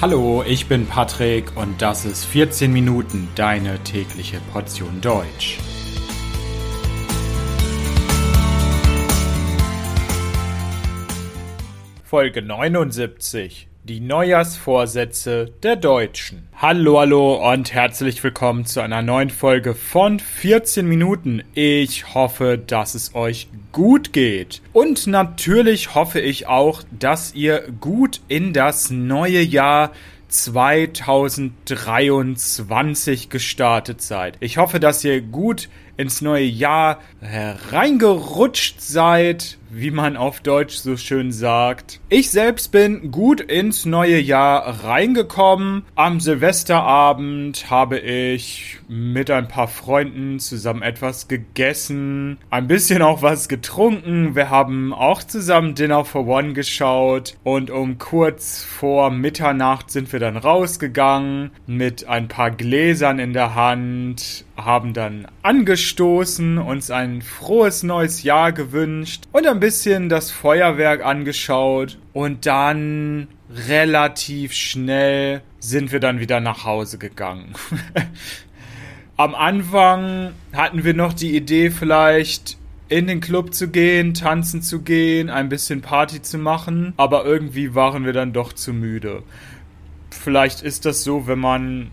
Hallo, ich bin Patrick und das ist 14 Minuten deine tägliche Portion Deutsch. Folge 79 die Neujahrsvorsätze der Deutschen. Hallo, hallo und herzlich willkommen zu einer neuen Folge von 14 Minuten. Ich hoffe, dass es euch gut geht. Und natürlich hoffe ich auch, dass ihr gut in das neue Jahr 2023 gestartet seid. Ich hoffe, dass ihr gut ins neue Jahr hereingerutscht seid, wie man auf Deutsch so schön sagt. Ich selbst bin gut ins neue Jahr reingekommen. Am Silvesterabend habe ich mit ein paar Freunden zusammen etwas gegessen, ein bisschen auch was getrunken. Wir haben auch zusammen Dinner for One geschaut und um kurz vor Mitternacht sind wir dann rausgegangen mit ein paar Gläsern in der Hand, haben dann angestoßen, uns ein frohes neues Jahr gewünscht und ein bisschen das Feuerwerk angeschaut und dann relativ schnell sind wir dann wieder nach Hause gegangen. Am Anfang hatten wir noch die Idee, vielleicht in den Club zu gehen, tanzen zu gehen, ein bisschen Party zu machen, aber irgendwie waren wir dann doch zu müde. Vielleicht ist das so, wenn man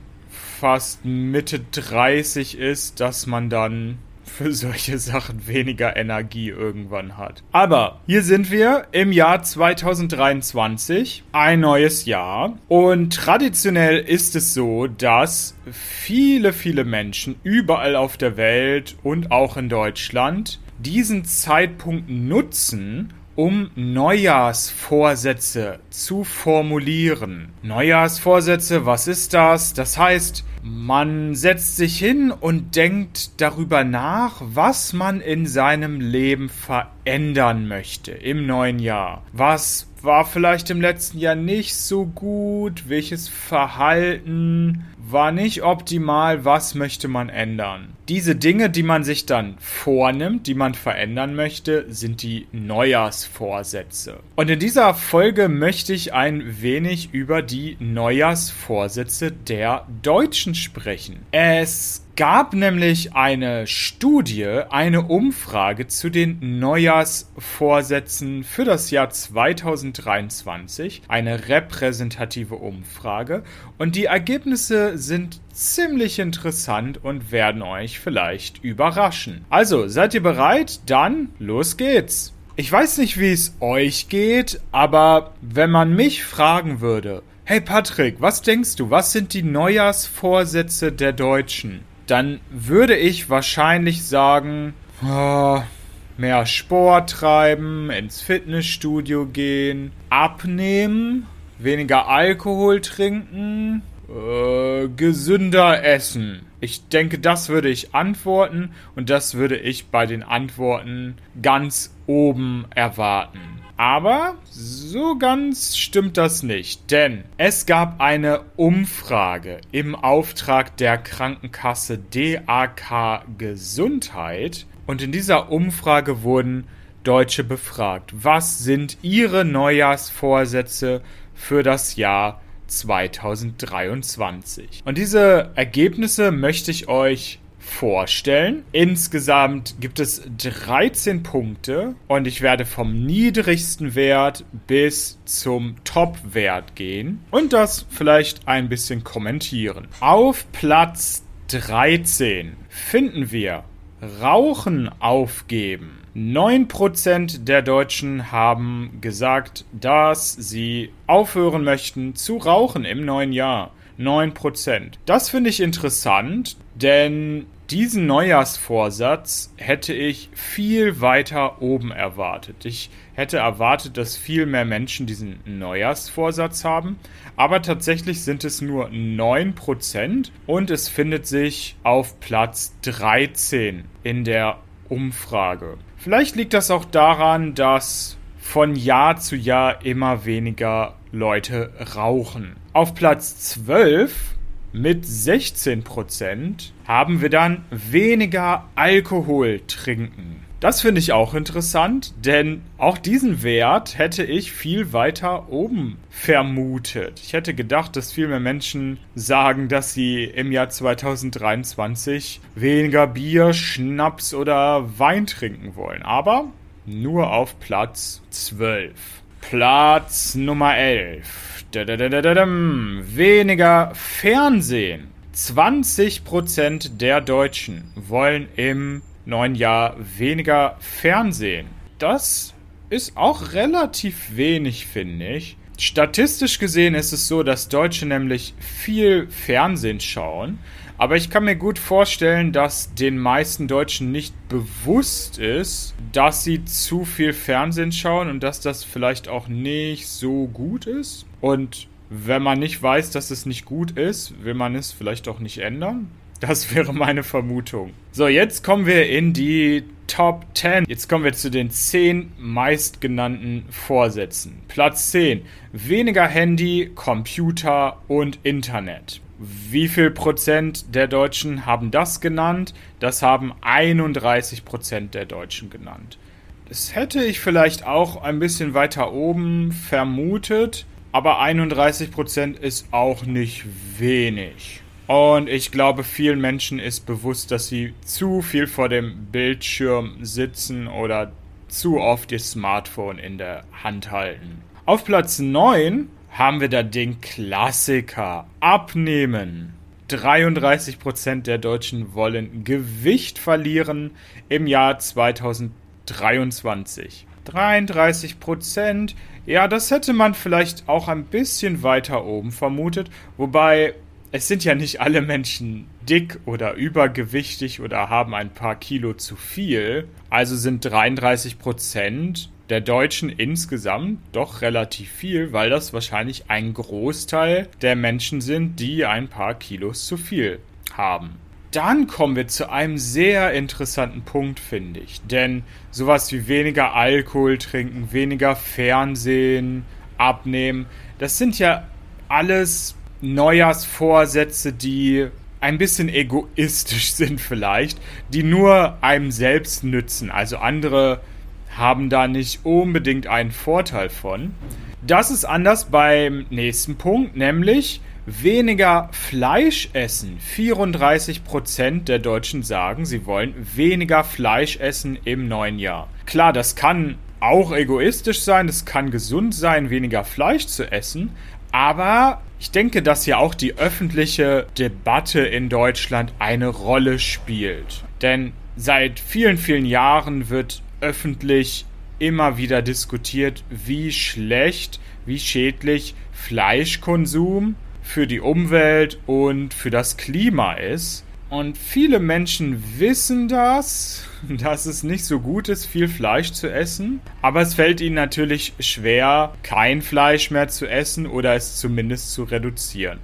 fast Mitte 30 ist, dass man dann für solche Sachen weniger Energie irgendwann hat. Aber hier sind wir im Jahr 2023, ein neues Jahr. Und traditionell ist es so, dass viele, viele Menschen überall auf der Welt und auch in Deutschland diesen Zeitpunkt nutzen, um Neujahrsvorsätze zu formulieren. Neujahrsvorsätze, was ist das? Das heißt, man setzt sich hin und denkt darüber nach, was man in seinem Leben verändern möchte im neuen Jahr. Was war vielleicht im letzten Jahr nicht so gut? Welches Verhalten war nicht optimal? Was möchte man ändern? Diese Dinge, die man sich dann vornimmt, die man verändern möchte, sind die Neujahrsvorsätze. Und in dieser Folge möchte ich ein wenig über die Neujahrsvorsätze der Deutschen sprechen. Es gab nämlich eine Studie, eine Umfrage zu den Neujahrsvorsätzen für das Jahr 2023, eine repräsentative Umfrage und die Ergebnisse sind ziemlich interessant und werden euch vielleicht überraschen. Also, seid ihr bereit? Dann los geht's. Ich weiß nicht, wie es euch geht, aber wenn man mich fragen würde, Hey Patrick, was denkst du, was sind die Neujahrsvorsätze der Deutschen? Dann würde ich wahrscheinlich sagen, oh, mehr Sport treiben, ins Fitnessstudio gehen, abnehmen, weniger Alkohol trinken, äh, gesünder essen. Ich denke, das würde ich antworten und das würde ich bei den Antworten ganz oben erwarten. Aber so ganz stimmt das nicht, denn es gab eine Umfrage im Auftrag der Krankenkasse DAK Gesundheit und in dieser Umfrage wurden Deutsche befragt, was sind ihre Neujahrsvorsätze für das Jahr 2023. Und diese Ergebnisse möchte ich euch vorstellen. Insgesamt gibt es 13 Punkte und ich werde vom niedrigsten Wert bis zum Top-Wert gehen und das vielleicht ein bisschen kommentieren. Auf Platz 13 finden wir Rauchen aufgeben. 9% der Deutschen haben gesagt, dass sie aufhören möchten zu rauchen im neuen Jahr. 9%. Das finde ich interessant, denn diesen Neujahrsvorsatz hätte ich viel weiter oben erwartet. Ich hätte erwartet, dass viel mehr Menschen diesen Neujahrsvorsatz haben, aber tatsächlich sind es nur 9% und es findet sich auf Platz 13 in der Umfrage. Vielleicht liegt das auch daran, dass von Jahr zu Jahr immer weniger Leute rauchen. Auf Platz 12 mit 16% haben wir dann weniger Alkohol trinken. Das finde ich auch interessant, denn auch diesen Wert hätte ich viel weiter oben vermutet. Ich hätte gedacht, dass viel mehr Menschen sagen, dass sie im Jahr 2023 weniger Bier, Schnaps oder Wein trinken wollen. Aber nur auf Platz 12. Platz Nummer 11. Weniger Fernsehen. 20% der Deutschen wollen im neuen Jahr weniger Fernsehen. Das ist auch relativ wenig, finde ich. Statistisch gesehen ist es so, dass Deutsche nämlich viel Fernsehen schauen. Aber ich kann mir gut vorstellen, dass den meisten Deutschen nicht bewusst ist, dass sie zu viel Fernsehen schauen und dass das vielleicht auch nicht so gut ist. Und wenn man nicht weiß, dass es nicht gut ist, will man es vielleicht auch nicht ändern. Das wäre meine Vermutung. So, jetzt kommen wir in die Top 10. Jetzt kommen wir zu den 10 meistgenannten Vorsätzen. Platz 10. Weniger Handy, Computer und Internet. Wie viel Prozent der Deutschen haben das genannt? Das haben 31 Prozent der Deutschen genannt. Das hätte ich vielleicht auch ein bisschen weiter oben vermutet, aber 31 Prozent ist auch nicht wenig. Und ich glaube, vielen Menschen ist bewusst, dass sie zu viel vor dem Bildschirm sitzen oder zu oft ihr Smartphone in der Hand halten. Auf Platz 9 haben wir da den Klassiker Abnehmen. 33% der Deutschen wollen Gewicht verlieren im Jahr 2023. 33%, ja, das hätte man vielleicht auch ein bisschen weiter oben vermutet, wobei es sind ja nicht alle Menschen dick oder übergewichtig oder haben ein paar Kilo zu viel. Also sind 33 Prozent der Deutschen insgesamt doch relativ viel, weil das wahrscheinlich ein Großteil der Menschen sind, die ein paar Kilos zu viel haben. Dann kommen wir zu einem sehr interessanten Punkt, finde ich. Denn sowas wie weniger Alkohol trinken, weniger Fernsehen, abnehmen, das sind ja alles Neujahrsvorsätze, die ein bisschen egoistisch sind vielleicht, die nur einem selbst nützen. Also andere haben da nicht unbedingt einen Vorteil von. Das ist anders beim nächsten Punkt, nämlich weniger Fleisch essen. 34% der Deutschen sagen, sie wollen weniger Fleisch essen im neuen Jahr. Klar, das kann auch egoistisch sein, es kann gesund sein, weniger Fleisch zu essen, aber ich denke, dass ja auch die öffentliche Debatte in Deutschland eine Rolle spielt. Denn seit vielen, vielen Jahren wird öffentlich immer wieder diskutiert, wie schlecht, wie schädlich Fleischkonsum für die Umwelt und für das Klima ist. Und viele Menschen wissen das, dass es nicht so gut ist, viel Fleisch zu essen. Aber es fällt ihnen natürlich schwer, kein Fleisch mehr zu essen oder es zumindest zu reduzieren.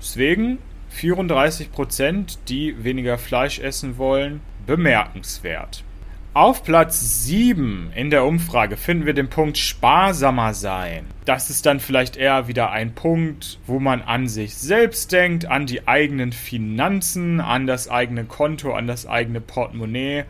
Deswegen 34 Prozent, die weniger Fleisch essen wollen, bemerkenswert. Auf Platz 7 in der Umfrage finden wir den Punkt sparsamer sein. Das ist dann vielleicht eher wieder ein Punkt, wo man an sich selbst denkt, an die eigenen Finanzen, an das eigene Konto, an das eigene Portemonnaie.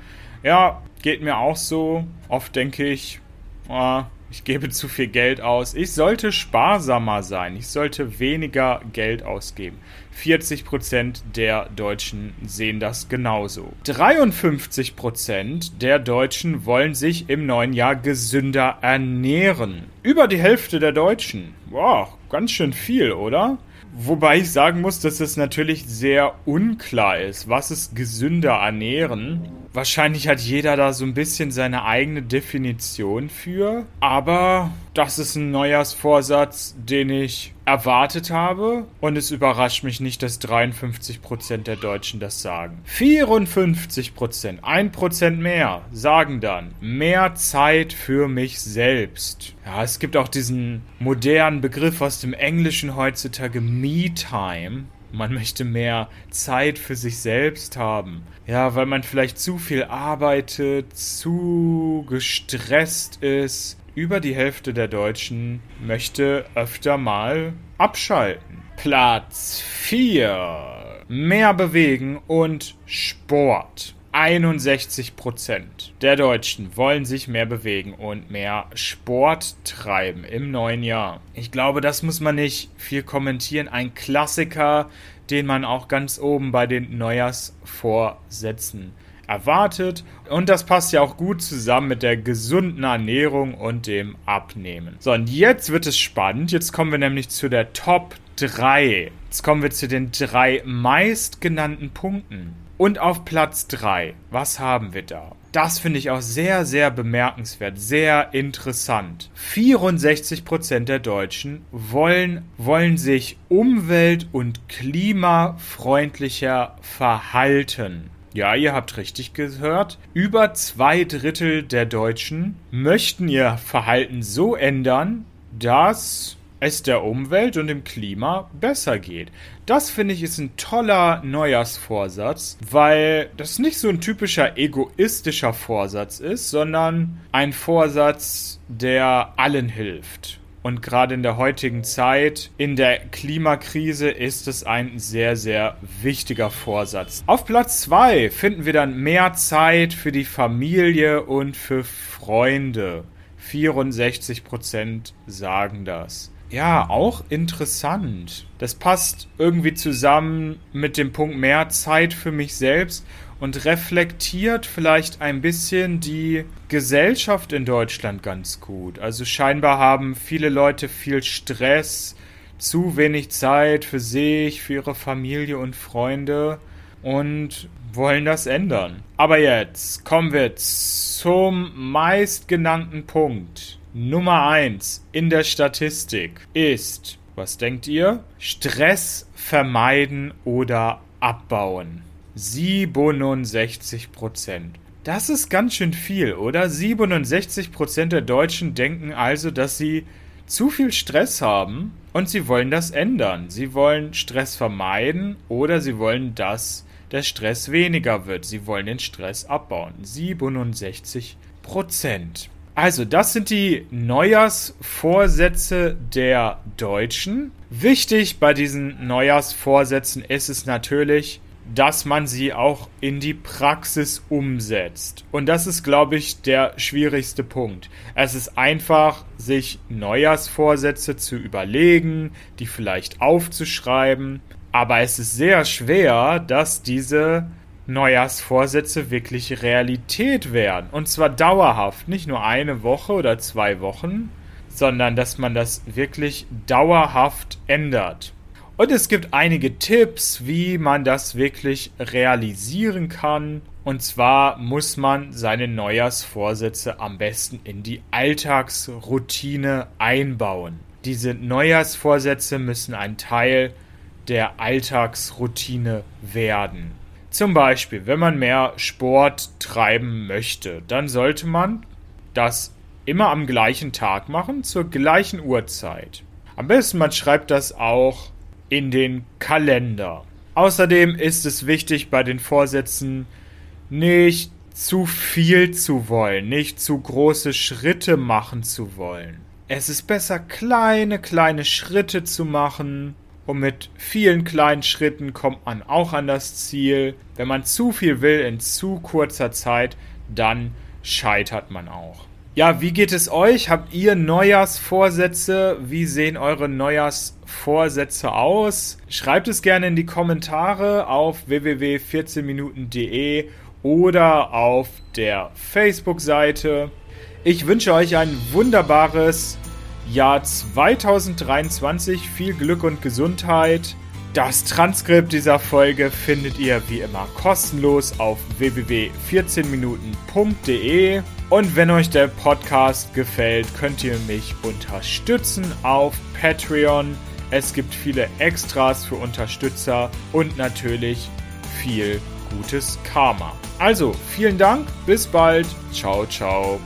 Ja, geht mir auch so. Oft denke ich, oh, ich gebe zu viel Geld aus. Ich sollte sparsamer sein. Ich sollte weniger Geld ausgeben. 40% der Deutschen sehen das genauso. 53% der Deutschen wollen sich im neuen Jahr gesünder ernähren. Über die Hälfte der Deutschen. Wow, ganz schön viel, oder? Wobei ich sagen muss, dass es natürlich sehr unklar ist. Was ist gesünder ernähren? Wahrscheinlich hat jeder da so ein bisschen seine eigene Definition für. Aber das ist ein Neujahrsvorsatz, den ich erwartet habe. Und es überrascht mich nicht, dass 53% der Deutschen das sagen. 54%, 1% mehr, sagen dann mehr Zeit für mich selbst. Ja, es gibt auch diesen modernen Begriff aus dem Englischen heutzutage, Me-Time. Man möchte mehr Zeit für sich selbst haben. Ja, weil man vielleicht zu viel arbeitet, zu gestresst ist über die Hälfte der Deutschen möchte öfter mal abschalten. Platz 4. Mehr bewegen und Sport. 61 Prozent der Deutschen wollen sich mehr bewegen und mehr Sport treiben im neuen Jahr. Ich glaube, das muss man nicht viel kommentieren. Ein Klassiker, den man auch ganz oben bei den Neujahrsvorsätzen erwartet. Und das passt ja auch gut zusammen mit der gesunden Ernährung und dem Abnehmen. So, und jetzt wird es spannend. Jetzt kommen wir nämlich zu der Top 3. Jetzt kommen wir zu den drei meistgenannten Punkten. Und auf Platz 3, was haben wir da? Das finde ich auch sehr, sehr bemerkenswert, sehr interessant. 64% der Deutschen wollen, wollen sich umwelt- und klimafreundlicher verhalten. Ja, ihr habt richtig gehört. Über zwei Drittel der Deutschen möchten ihr Verhalten so ändern, dass es der Umwelt und dem Klima besser geht. Das finde ich ist ein toller Neujahrsvorsatz, weil das nicht so ein typischer egoistischer Vorsatz ist, sondern ein Vorsatz, der allen hilft. Und gerade in der heutigen Zeit, in der Klimakrise, ist es ein sehr, sehr wichtiger Vorsatz. Auf Platz 2 finden wir dann mehr Zeit für die Familie und für Freunde. 64% sagen das. Ja, auch interessant. Das passt irgendwie zusammen mit dem Punkt mehr Zeit für mich selbst und reflektiert vielleicht ein bisschen die Gesellschaft in Deutschland ganz gut. Also scheinbar haben viele Leute viel Stress, zu wenig Zeit für sich, für ihre Familie und Freunde und wollen das ändern. Aber jetzt kommen wir zum meistgenannten Punkt. Nummer 1 in der Statistik ist, was denkt ihr? Stress vermeiden oder abbauen. 67 Prozent. Das ist ganz schön viel, oder? 67 Prozent der Deutschen denken also, dass sie zu viel Stress haben und sie wollen das ändern. Sie wollen Stress vermeiden oder sie wollen, dass der Stress weniger wird. Sie wollen den Stress abbauen. 67 Prozent. Also, das sind die Neujahrsvorsätze der Deutschen. Wichtig bei diesen Neujahrsvorsätzen ist es natürlich, dass man sie auch in die Praxis umsetzt. Und das ist, glaube ich, der schwierigste Punkt. Es ist einfach, sich Neujahrsvorsätze zu überlegen, die vielleicht aufzuschreiben. Aber es ist sehr schwer, dass diese Neujahrsvorsätze wirklich Realität werden. Und zwar dauerhaft, nicht nur eine Woche oder zwei Wochen, sondern dass man das wirklich dauerhaft ändert. Und es gibt einige Tipps, wie man das wirklich realisieren kann. Und zwar muss man seine Neujahrsvorsätze am besten in die Alltagsroutine einbauen. Diese Neujahrsvorsätze müssen ein Teil der Alltagsroutine werden. Zum Beispiel, wenn man mehr Sport treiben möchte, dann sollte man das immer am gleichen Tag machen, zur gleichen Uhrzeit. Am besten man schreibt das auch in den Kalender. Außerdem ist es wichtig bei den Vorsätzen nicht zu viel zu wollen, nicht zu große Schritte machen zu wollen. Es ist besser, kleine, kleine Schritte zu machen und mit vielen kleinen Schritten kommt man auch an das Ziel. Wenn man zu viel will in zu kurzer Zeit, dann scheitert man auch. Ja, wie geht es euch? Habt ihr Neujahrsvorsätze? Wie sehen eure Neujahrsvorsätze aus? Schreibt es gerne in die Kommentare auf www.14minuten.de oder auf der Facebook-Seite. Ich wünsche euch ein wunderbares Jahr 2023. Viel Glück und Gesundheit. Das Transkript dieser Folge findet ihr wie immer kostenlos auf www.14minuten.de. Und wenn euch der Podcast gefällt, könnt ihr mich unterstützen auf Patreon. Es gibt viele Extras für Unterstützer und natürlich viel gutes Karma. Also, vielen Dank, bis bald, ciao, ciao.